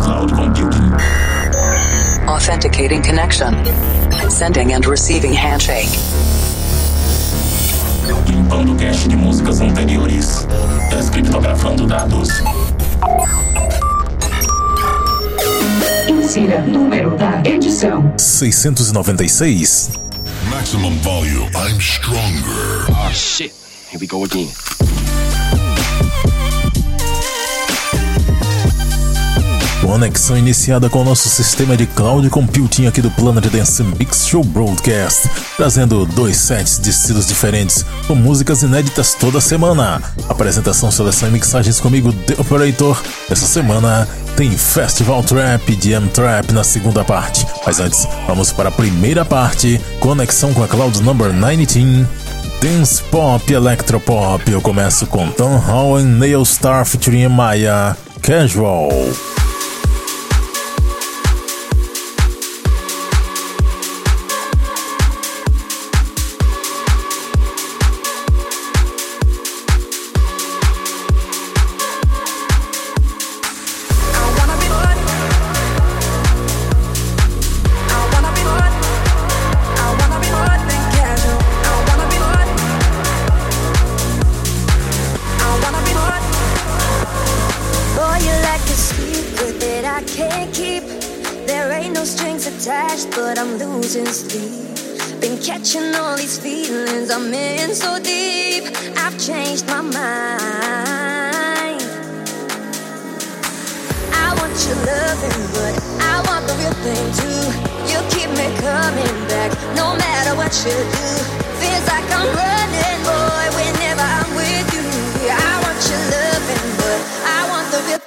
cloud computing. Authenticating connection. Sending and receiving handshake. Limpando cache de músicas anteriores. Descriptografando dados. Insira número da edição: 696. Maximum volume. I'm stronger. Oh shit. Here we go again. Conexão iniciada com o nosso sistema de cloud computing aqui do Planet Dance Mix Show Broadcast, trazendo dois sets de estilos diferentes, com músicas inéditas toda semana. Apresentação, seleção e mixagens comigo, The Operator. Essa semana tem Festival Trap e DM Trap na segunda parte. Mas antes, vamos para a primeira parte, conexão com a Cloud Number 19. Dance Pop Electropop. Eu começo com Tom Hall e Nail Star featuring Maya. Casual.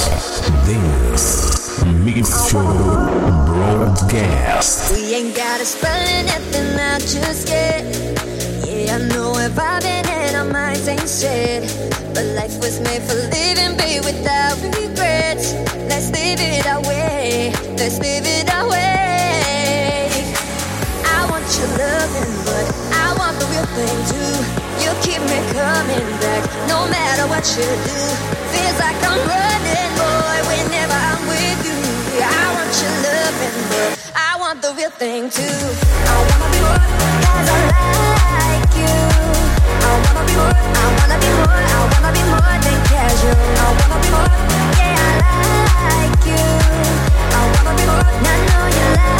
This Mixture Broadcast. We ain't gotta spell anything out just yet. Yeah, I know we're vibing and our minds ain't shit. But life was made for living, be without regrets. Let's live it our way. Let's live it our way. I want your loving, but I want the real thing coming back. No matter what you do, feels like I'm running, boy. Whenever I'm with you, I want your loving, but I want the real thing too. I wanna be more, cause I like you. I wanna be more, I wanna be more, I wanna be more than casual. I wanna be more, yeah, I like you. I wanna be more, I know you like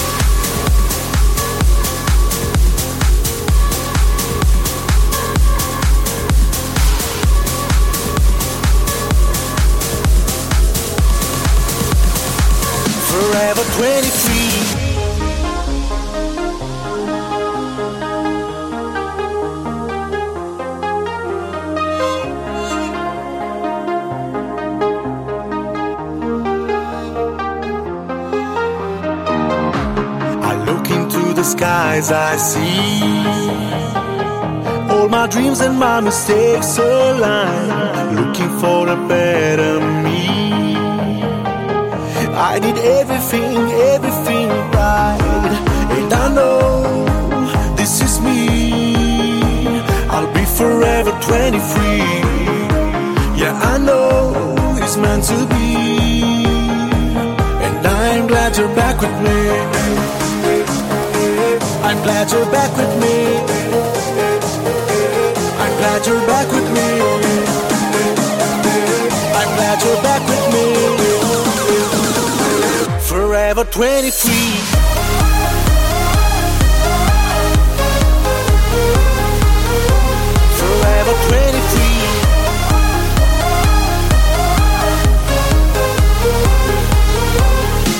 see all my dreams and my mistakes align, looking for a better me. I did everything, everything right, and I know this is me. I'll be forever 23. Yeah, I know it's meant to be, and I'm glad you're back with me. I'm glad you're back with me. I'm glad you're back with me. I'm glad you're back with me. Forever 23. forever 23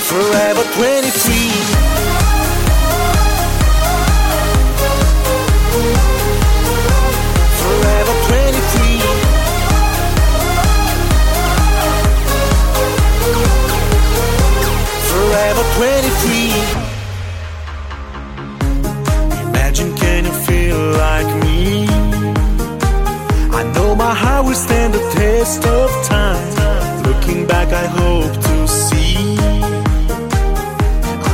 Forever 23. Forever 23. Imagine can you feel like me? I know my heart will stand the test of time. Looking back, I hope to see.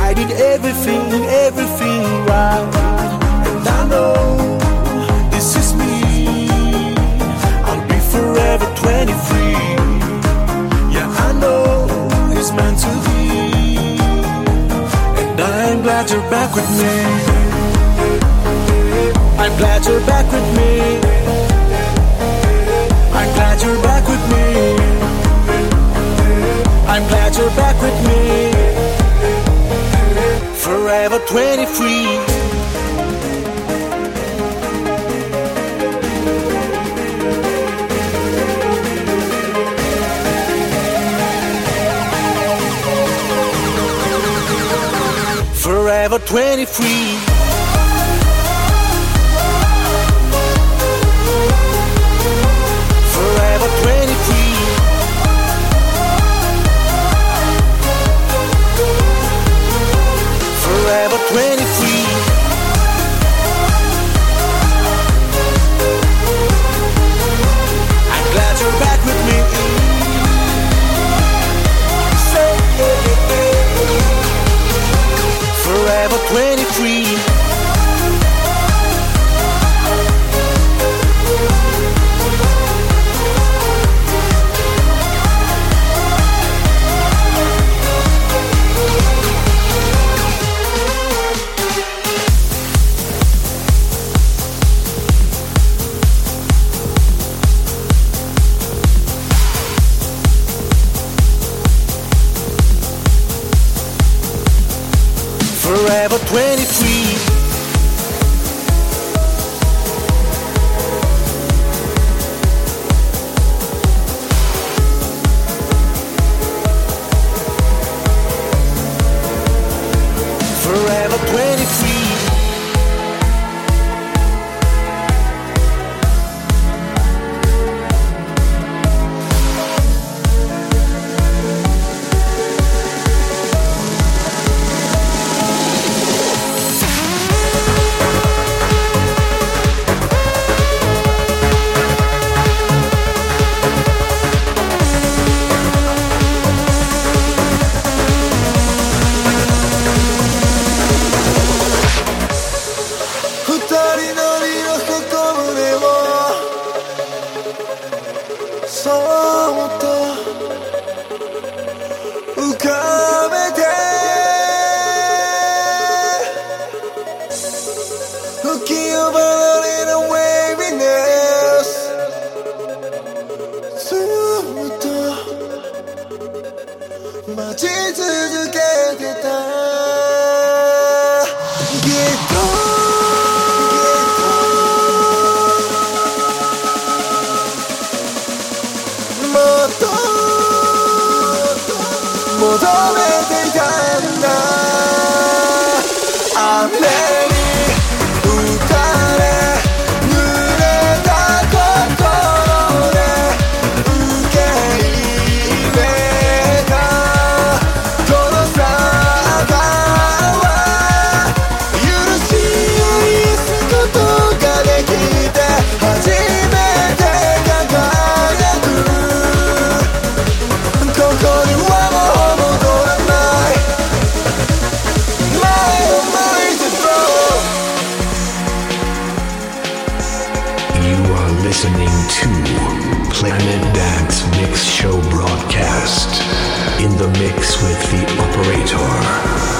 I did everything, everything right. And I know this is back with me. I'm glad you're back with me. I'm glad you're back with me. I'm glad you're back with me. Forever 23. 23. Listening to Planet Dance Mix Show broadcast in the mix with the operator.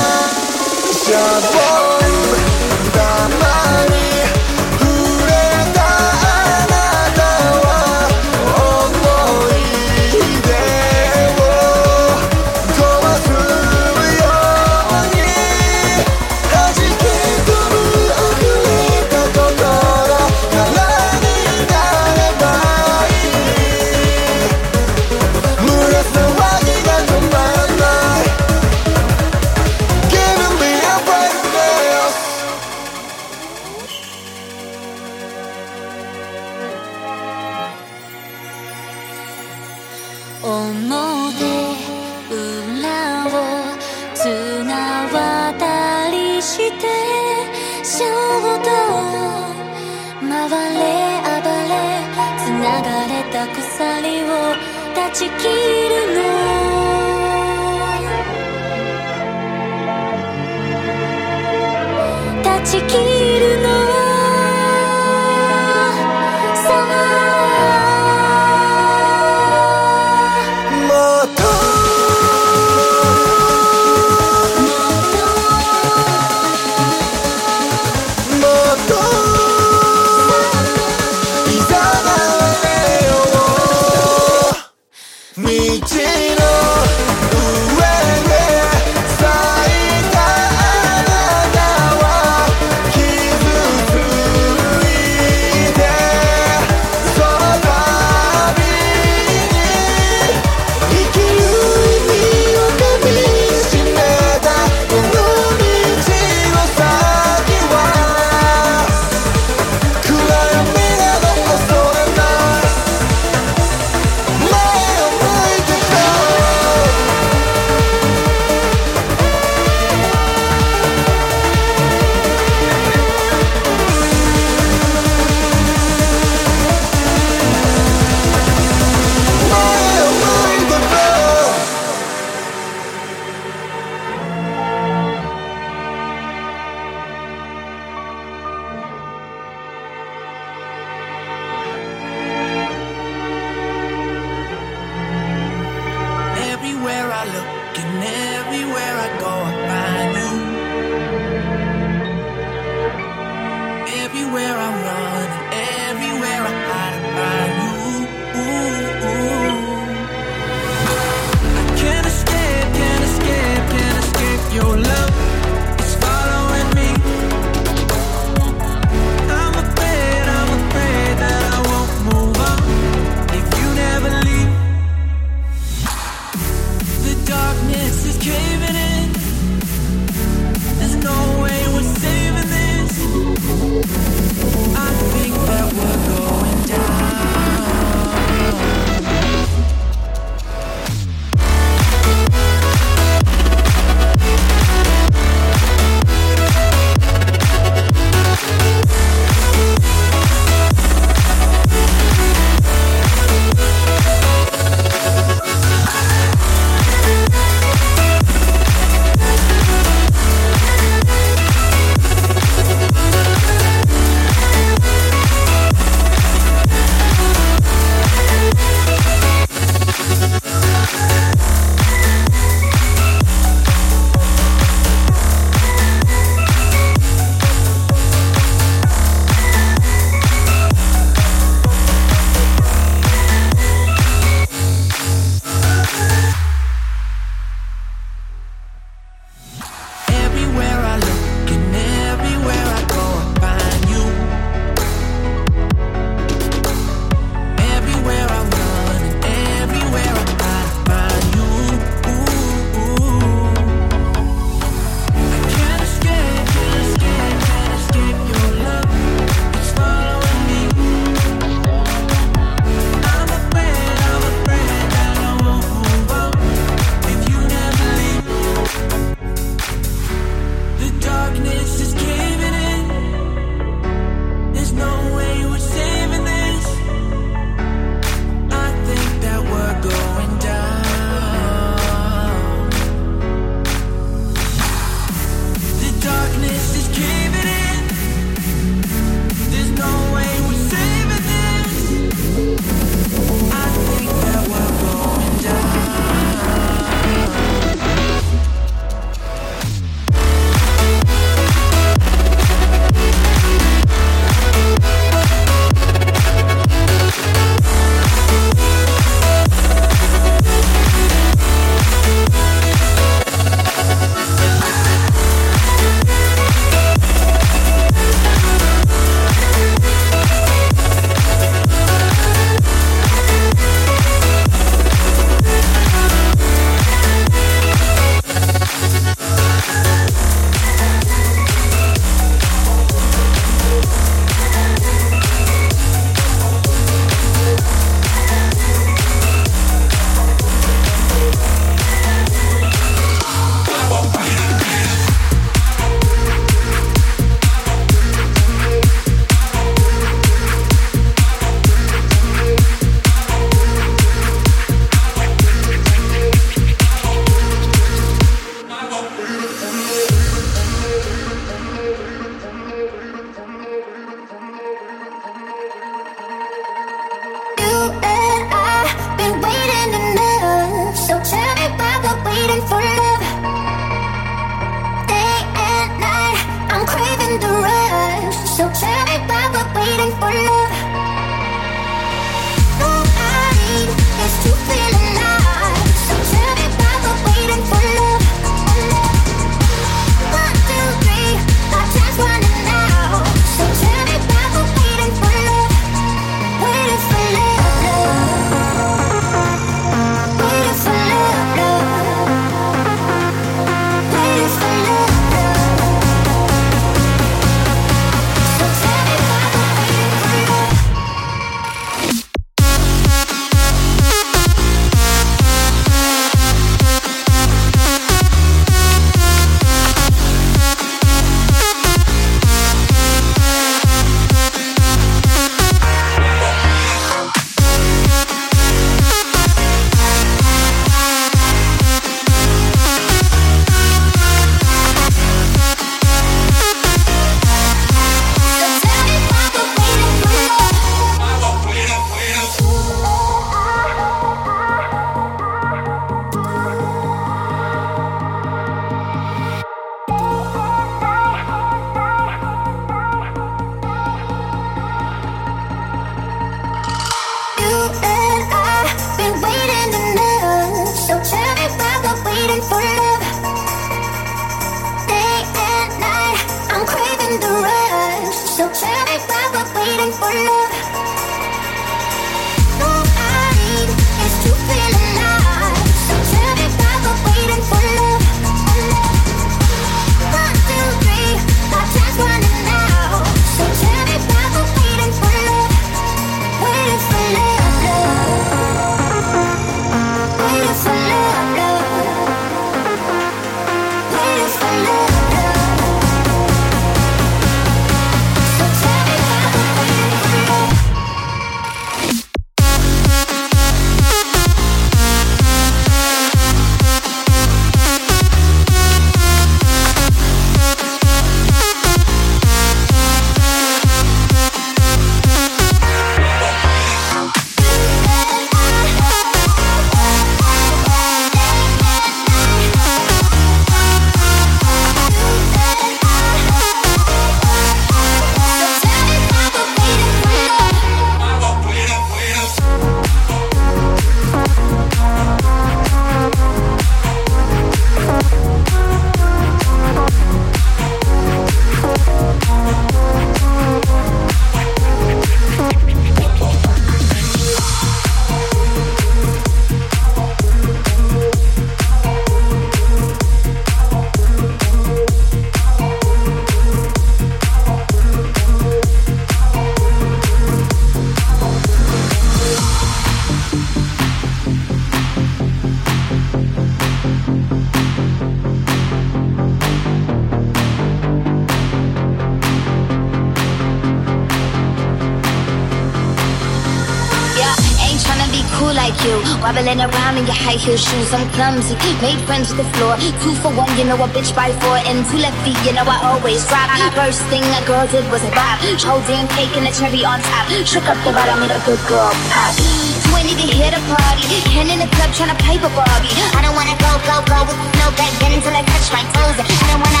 Shoes, I'm clumsy. Made friends with the floor. Two for one, you know a bitch by four. And two left feet, you know I always drop. First thing a girl did was a bop. Damn cake and a cherry on top. Shook up the bottom, made a good girl pop. 20 to hit a party. Ken in the club trying to pipe a Barbie. I don't wanna go, go, go with no back then until I touch my toes. I don't wanna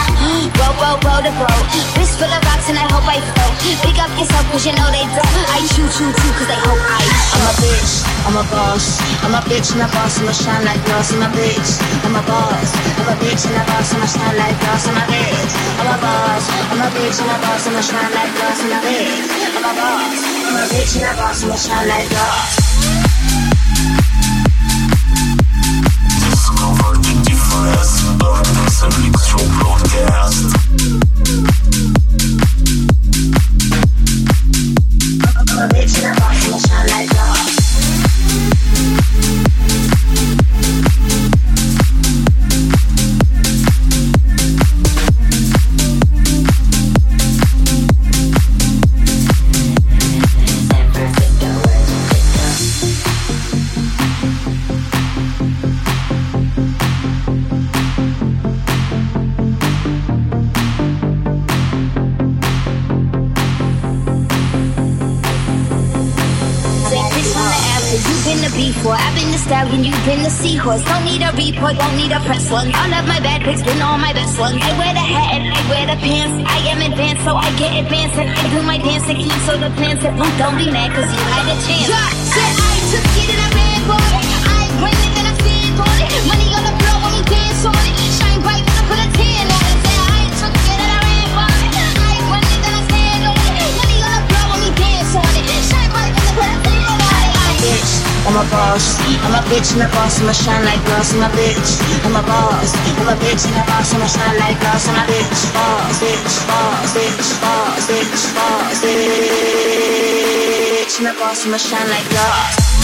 roll, roll, roll the boat. Wrist full of rocks and I hope I float. Pick up yourself cause you know they don't. I choo choo choo cause they hope I I'm a bitch, I'm a boss. I'm a bitch and a boss, I'ma shine like glass. I'm a bitch, I'm a boss. I'm a bitch and a boss, I'ma shine like glass. I'm a bitch, I'm a boss. I'm a bitch and a boss, I'ma shine like glass. I'm a bitch, I'm a boss. I'm a bitch and a boss, I'ma shine like glass. Difference of this I've been the stallion, you've been the seahorse. Don't need a report, don't need a press one. All of my bad pics been all my best ones. I wear the hat and I wear the pants. I am advanced, so I get advanced. And I do my dance and keep so the plans that don't be mad, cause you had a chance. Yeah, said I took it and I ran for it. I bring it and I stand for it. Money on the floor we dance on it. I'm a boss, I'm a bitch and a boss, I'ma shine like glass, I'm a bitch, I'm a boss, I'm a bitch and a boss, I'ma shine like glass, I'm a bitch, boss, bitch, boss, bitch, boss, bitch, boss, bitch, and a boss, I'ma shine like glass.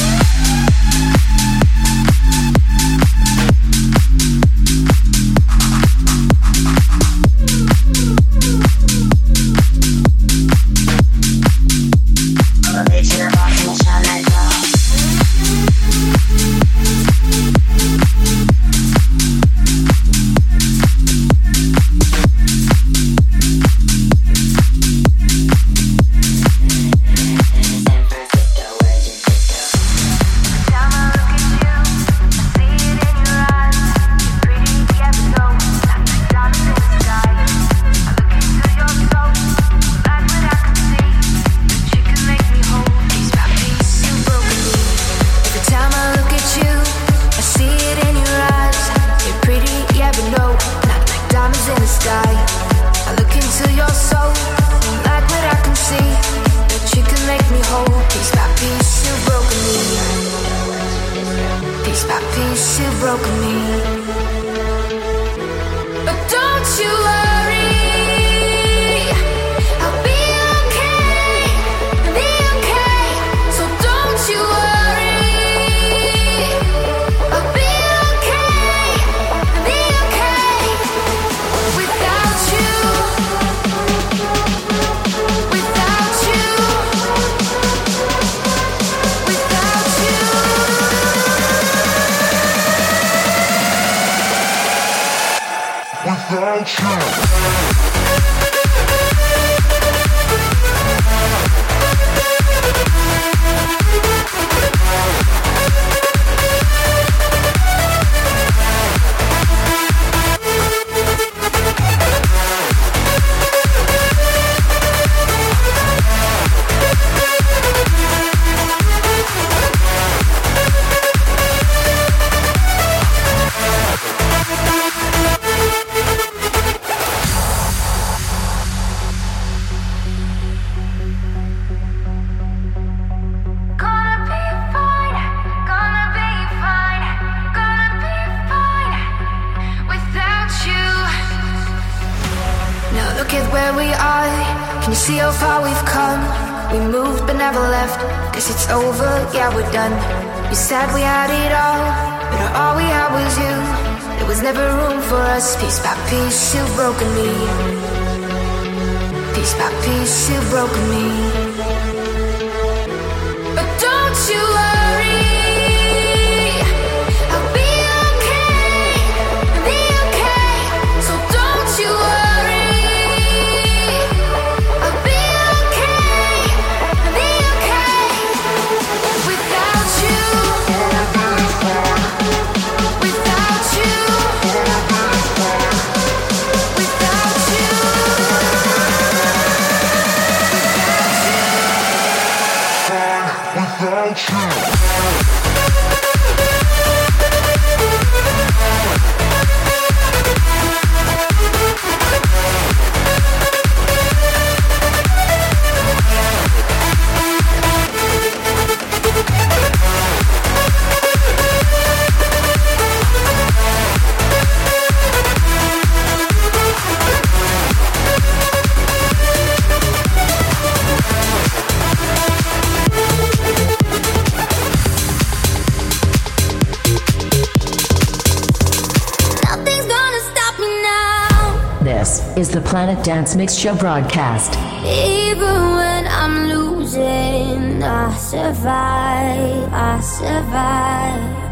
Dance Mix Show broadcast. Even when I'm losing, I survive, I survive.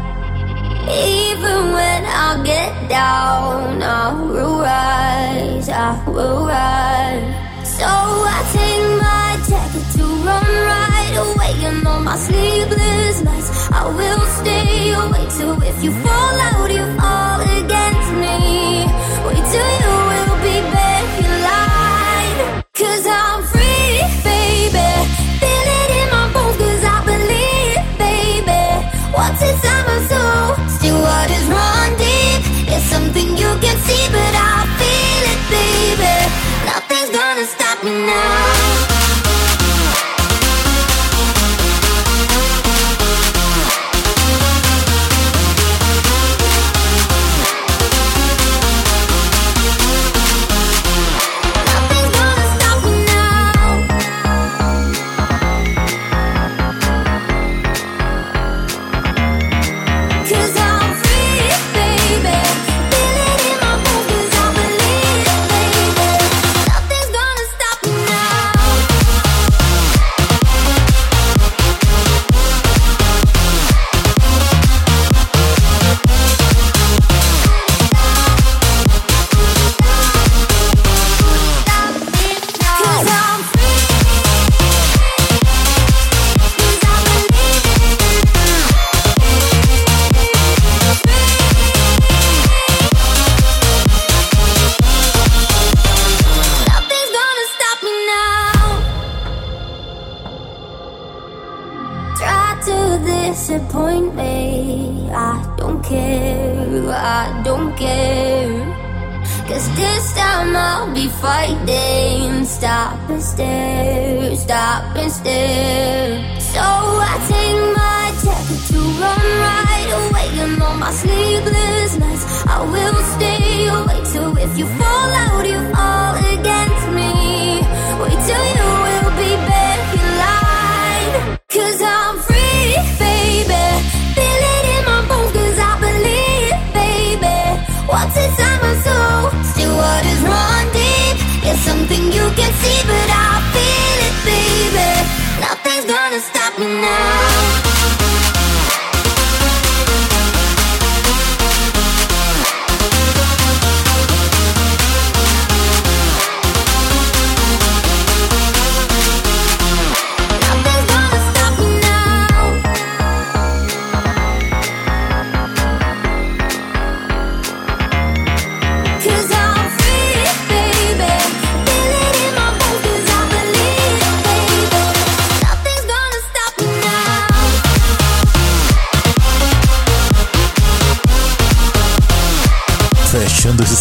Even when I get down, I will rise, I will rise. So I take my jacket to run right away, and my sleepless nights, I will stay awake. So if you fall out, you fall. can see, but I.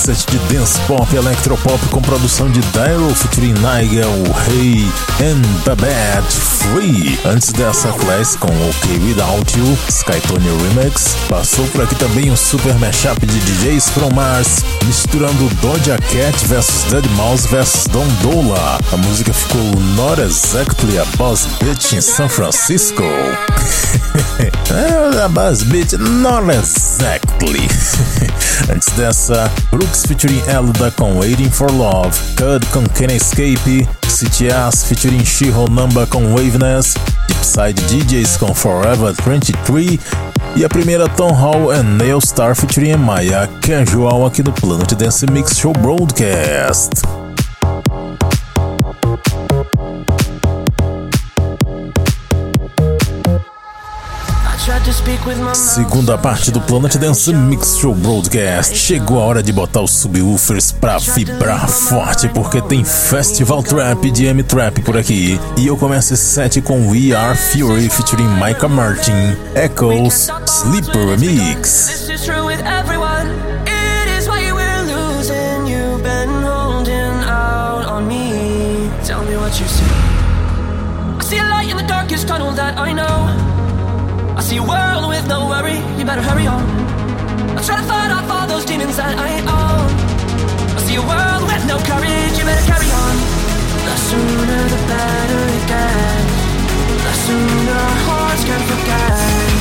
set de dance pop e electropop com produção de Dyro featuring Nigel, Hey and Babette Free. Antes dessa class com OK Without You, Skytone Remix, passou por aqui também um super mashup de DJs from Mars, misturando Doja Cat vs Dead Mouse vs Don Dola. A música ficou Not Exactly a Boss Bitch in San Francisco. Boss Bitch, not exactly. Antes dessa, Brooks featuring Elda com Waiting for Love, Cud com Can Escape, Ass featuring Shiro Number com Waveness, Deepside DJs com Forever 23 e a primeira Tom Hall and Nail Star featuring Maya Casual aqui no Planet Dance Mix Show Broadcast. Segunda parte do Planet Dance Mix Show Broadcast. Chegou a hora de botar os subwoofers pra vibrar forte, porque tem Festival Trap de M-Trap por aqui. E eu começo esse set com We Are Fury featuring Micah Martin, Echoes, Sleeper Mix. Me light tunnel that I know. I see a world with no worry, you better hurry on. I try to fight off all those demons that I own. I see a world with no courage, you better carry on. The sooner the better it gets. The sooner our hearts can forget.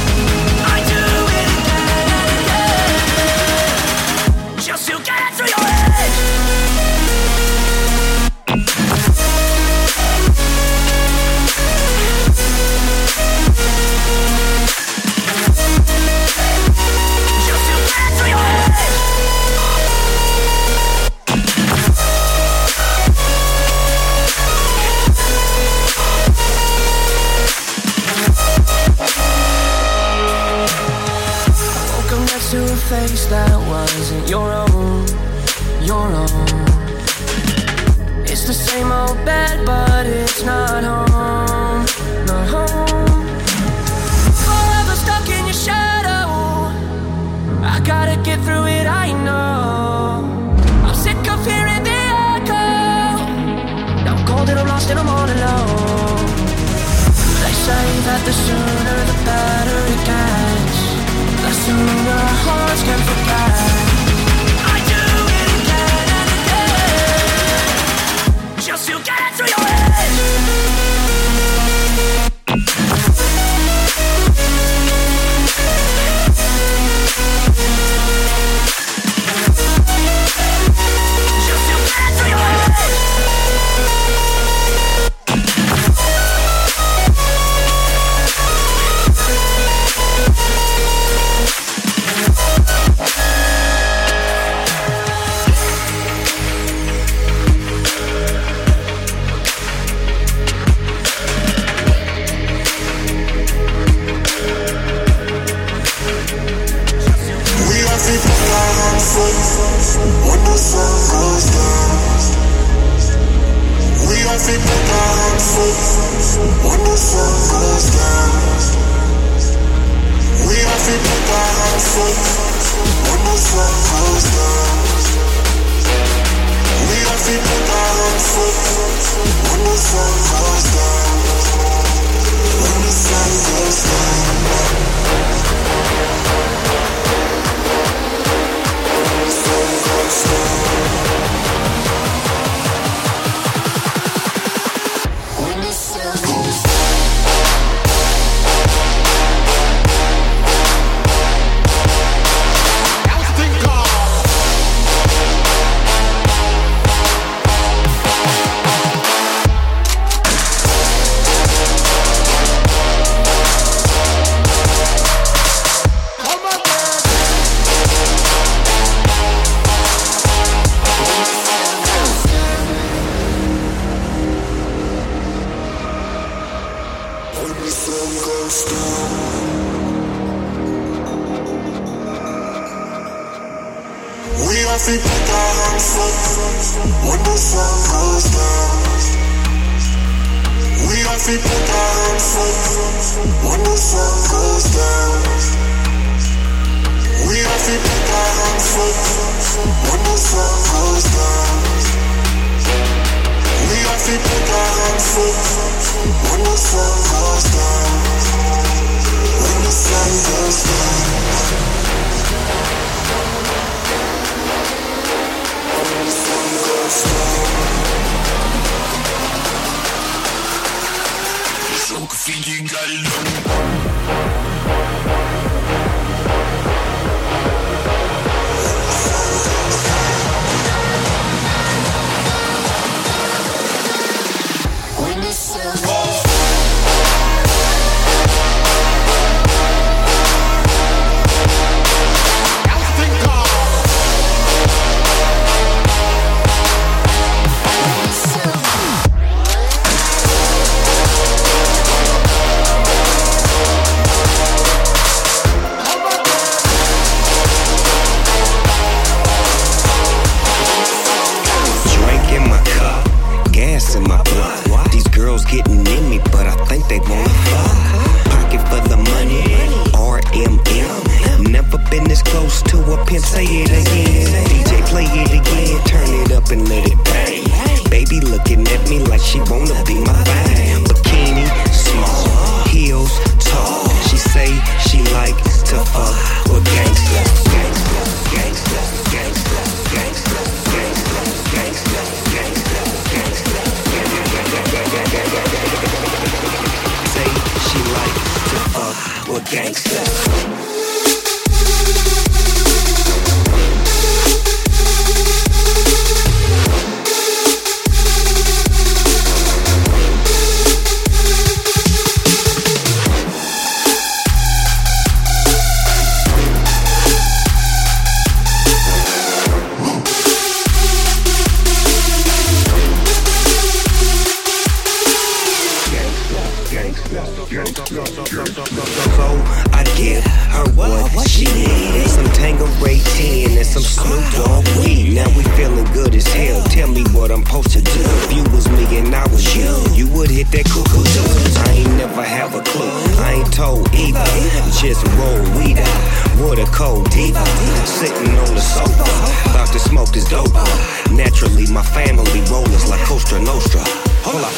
smoke this dope. Naturally, my family rollers like Costa Nostra. Hold up.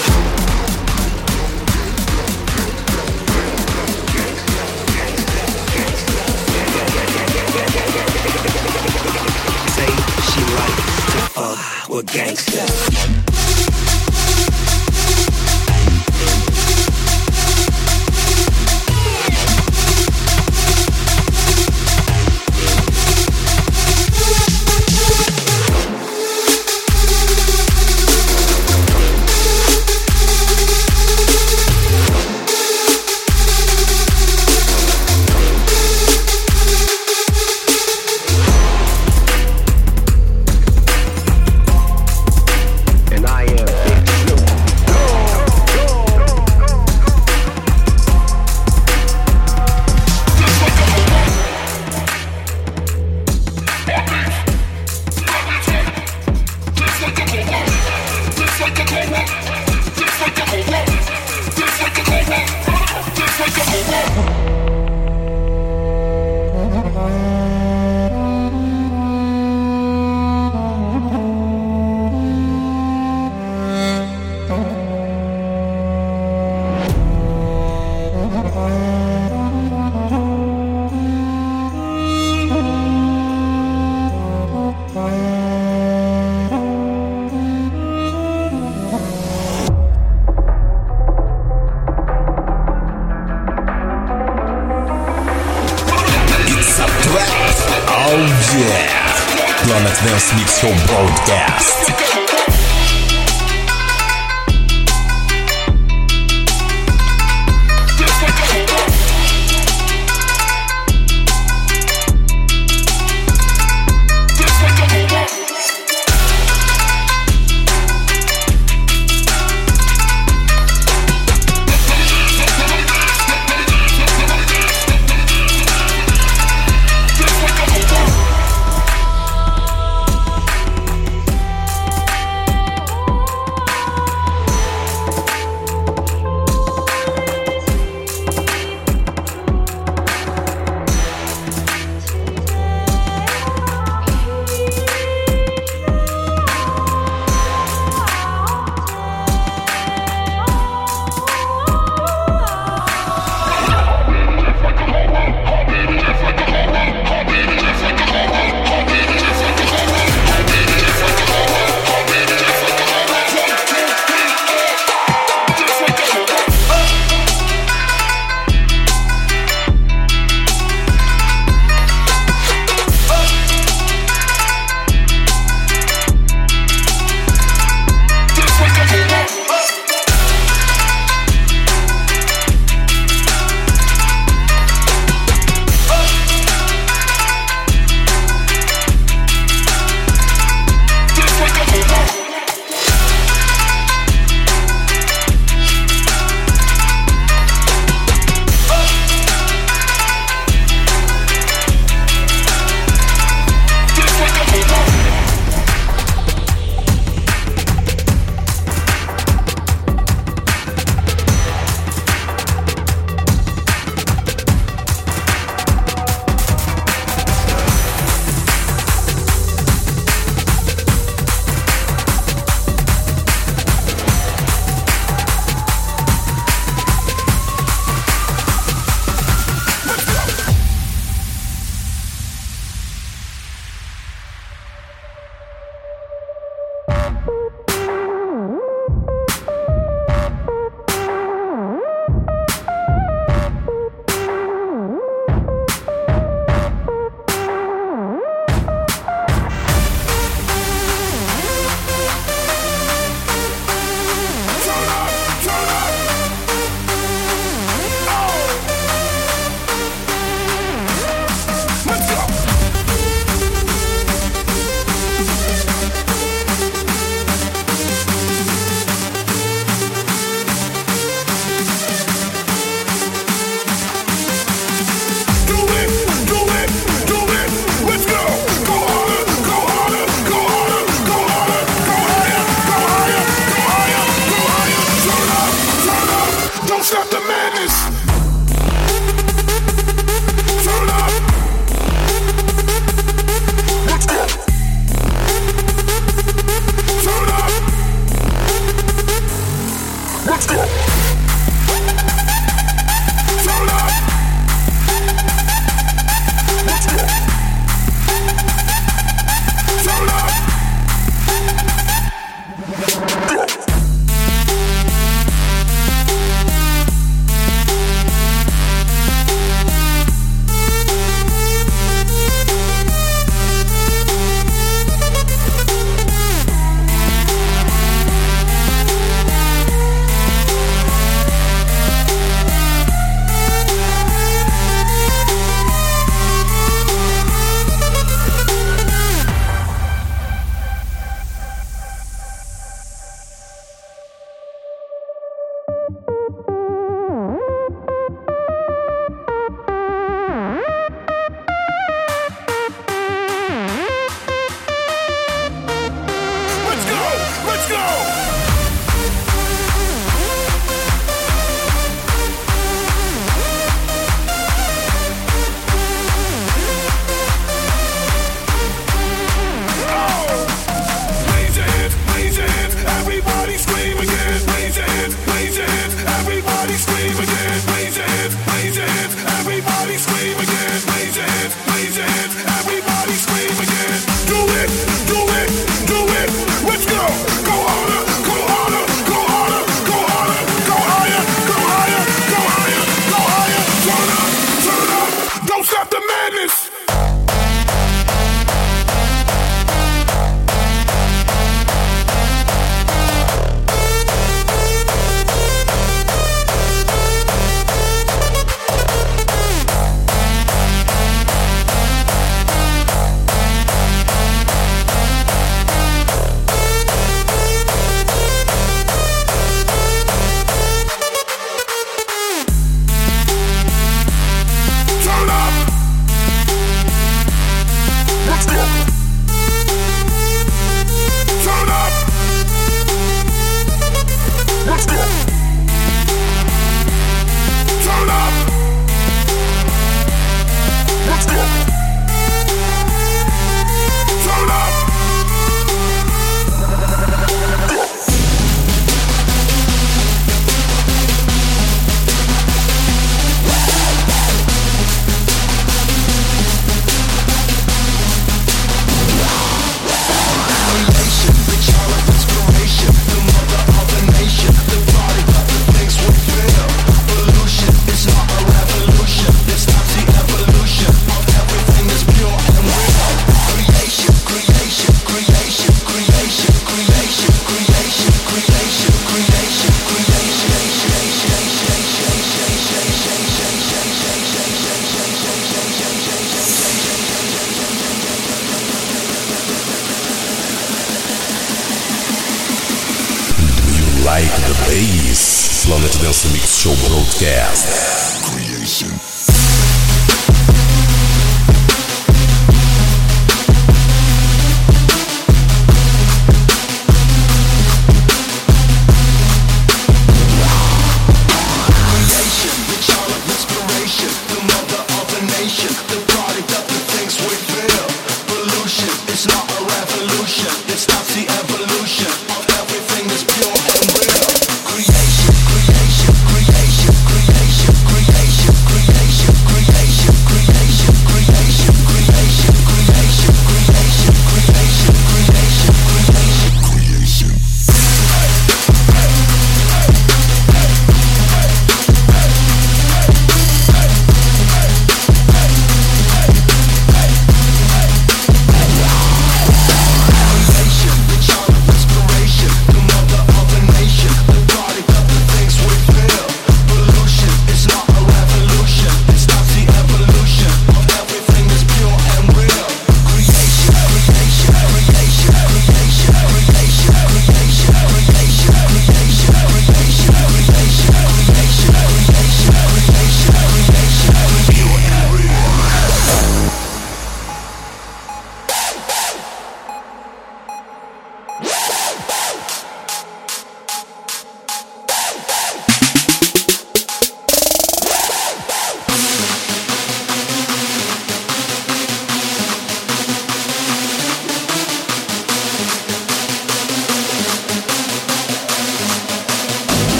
Say she likes to fuck with gangsters.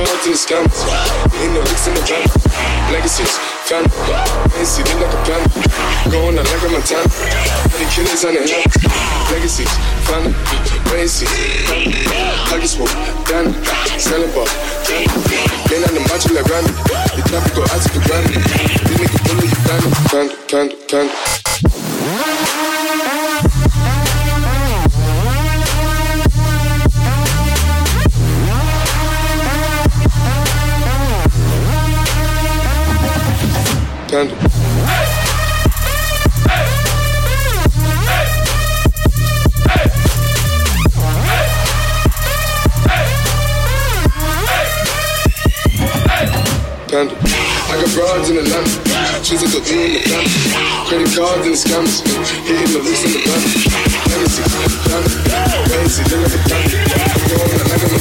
come out in the scam. In the licks in the drum. Legacies, fam. Fancy, look like a plan. Going out like a Montana. Honey killers on the hill. Legacies, fam. Fancy. Huggy swoop, Dan. Selling ball, Dan. Then on the macho like Randy. The traffic go out to the granny. They make a bullet, you can't, can't, can't, can't. Thunder. Panda. I got broads in Atlanta, she's a good in the. Credit cards and hitting the loose in the look at the. I'm going like I'm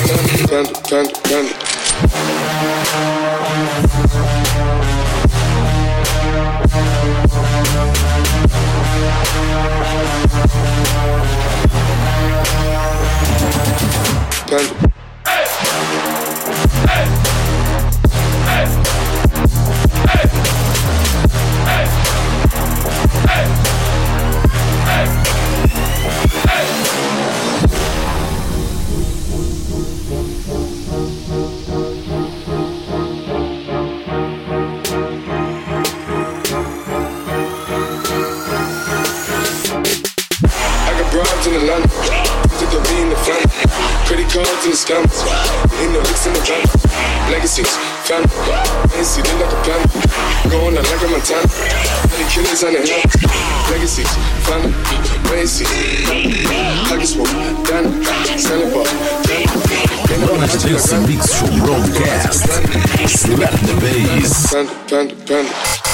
a. Niggas on the hill. Legacies, fun, crazy. Hug is woke, done, stand up. Buenas tardes, Mix Show Broadcast. Slap the bass. Panda, panda, panda.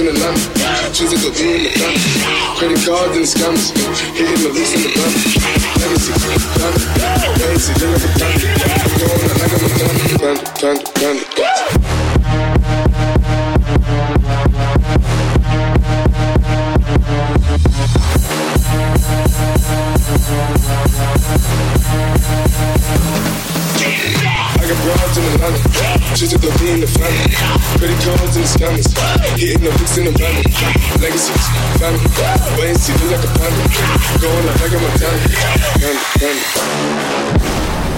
in the lamp. She's a good in the. Credit cards and scams. Hitting the loose in the bump. Legacy, plan. Legacy, then I'm a plan. Going out like I'm a plan. Plan, plan, plan. I got broads in the land. Just to be in the family. Credit cards and the scammers. Hitting the books in the van. Legacies, family. Wait and see, look like a panda. Going like a Montana. Panda, panda.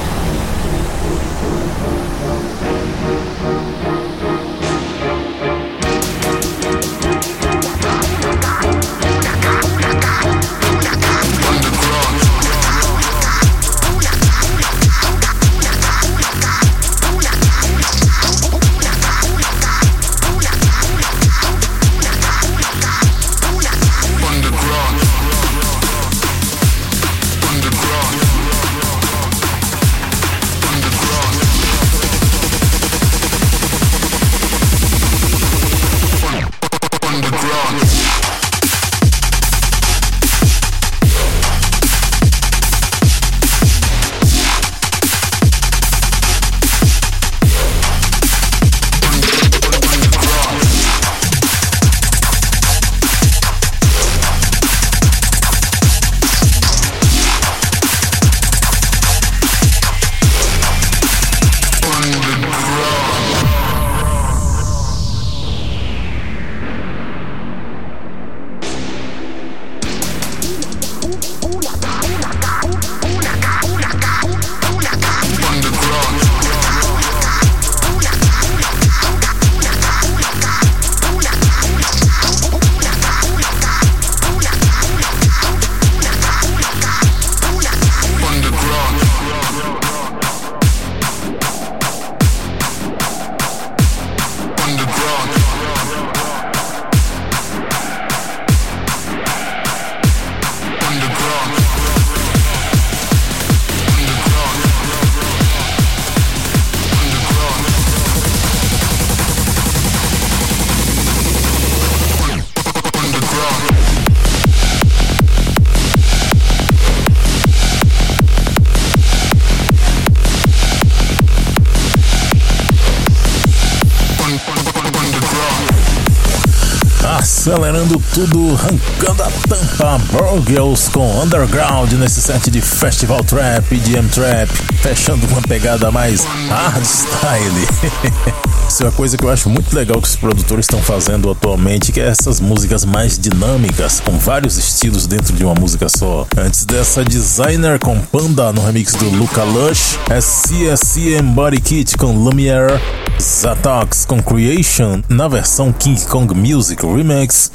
Tudo, arrancando a tampa, Burgers com Underground nesse set de Festival Trap, EDM Trap, fechando uma pegada mais hardstyle. Isso é uma coisa que eu acho muito legal que os produtores estão fazendo atualmente, que é essas músicas mais dinâmicas, com vários estilos dentro de uma música só. Antes dessa, Designer com Panda no remix do Luca Lush, SCSC Body Kit com Lumiere, Zatox com Creation na versão King Kong Music Remix,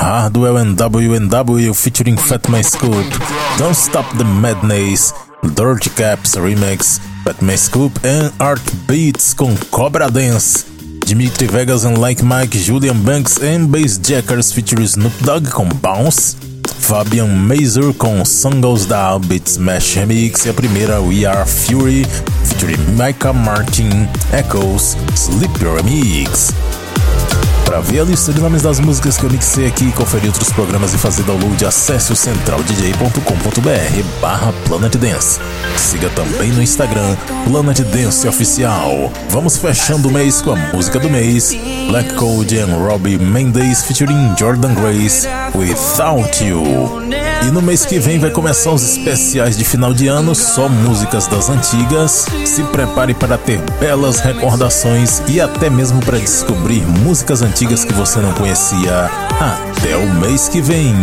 Hardwell and WNW featuring Fatman Scoop, Don't Stop the Madness, Dirty Caps Remix, Fatman Scoop and Art Beats com Cobra Dance, Dimitri Vegas and Like Mike, Julian Banks and Bass Jackers featuring Snoop Dogg com Bounce, Fabian Mazur com Singles da Beat Smash Remix e a primeira We Are Fury featuring Micah Martin Echoes Sleep Remix. Para ver a lista de nomes das músicas que eu mixei aqui, conferir outros programas e fazer download, acesse o centraldj.com.br barra Planet Dance. Siga também no Instagram Planet Dance Oficial. Vamos fechando o mês com a música do mês, Black Code and Robbie Mendes featuring Jordan Grace, Without You. E no mês que vem vai começar os especiais de final de ano, só músicas das antigas. Se prepare para ter belas recordações e até mesmo para descobrir músicas antigas que você não conhecia. Até o mês que vem.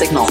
Signal.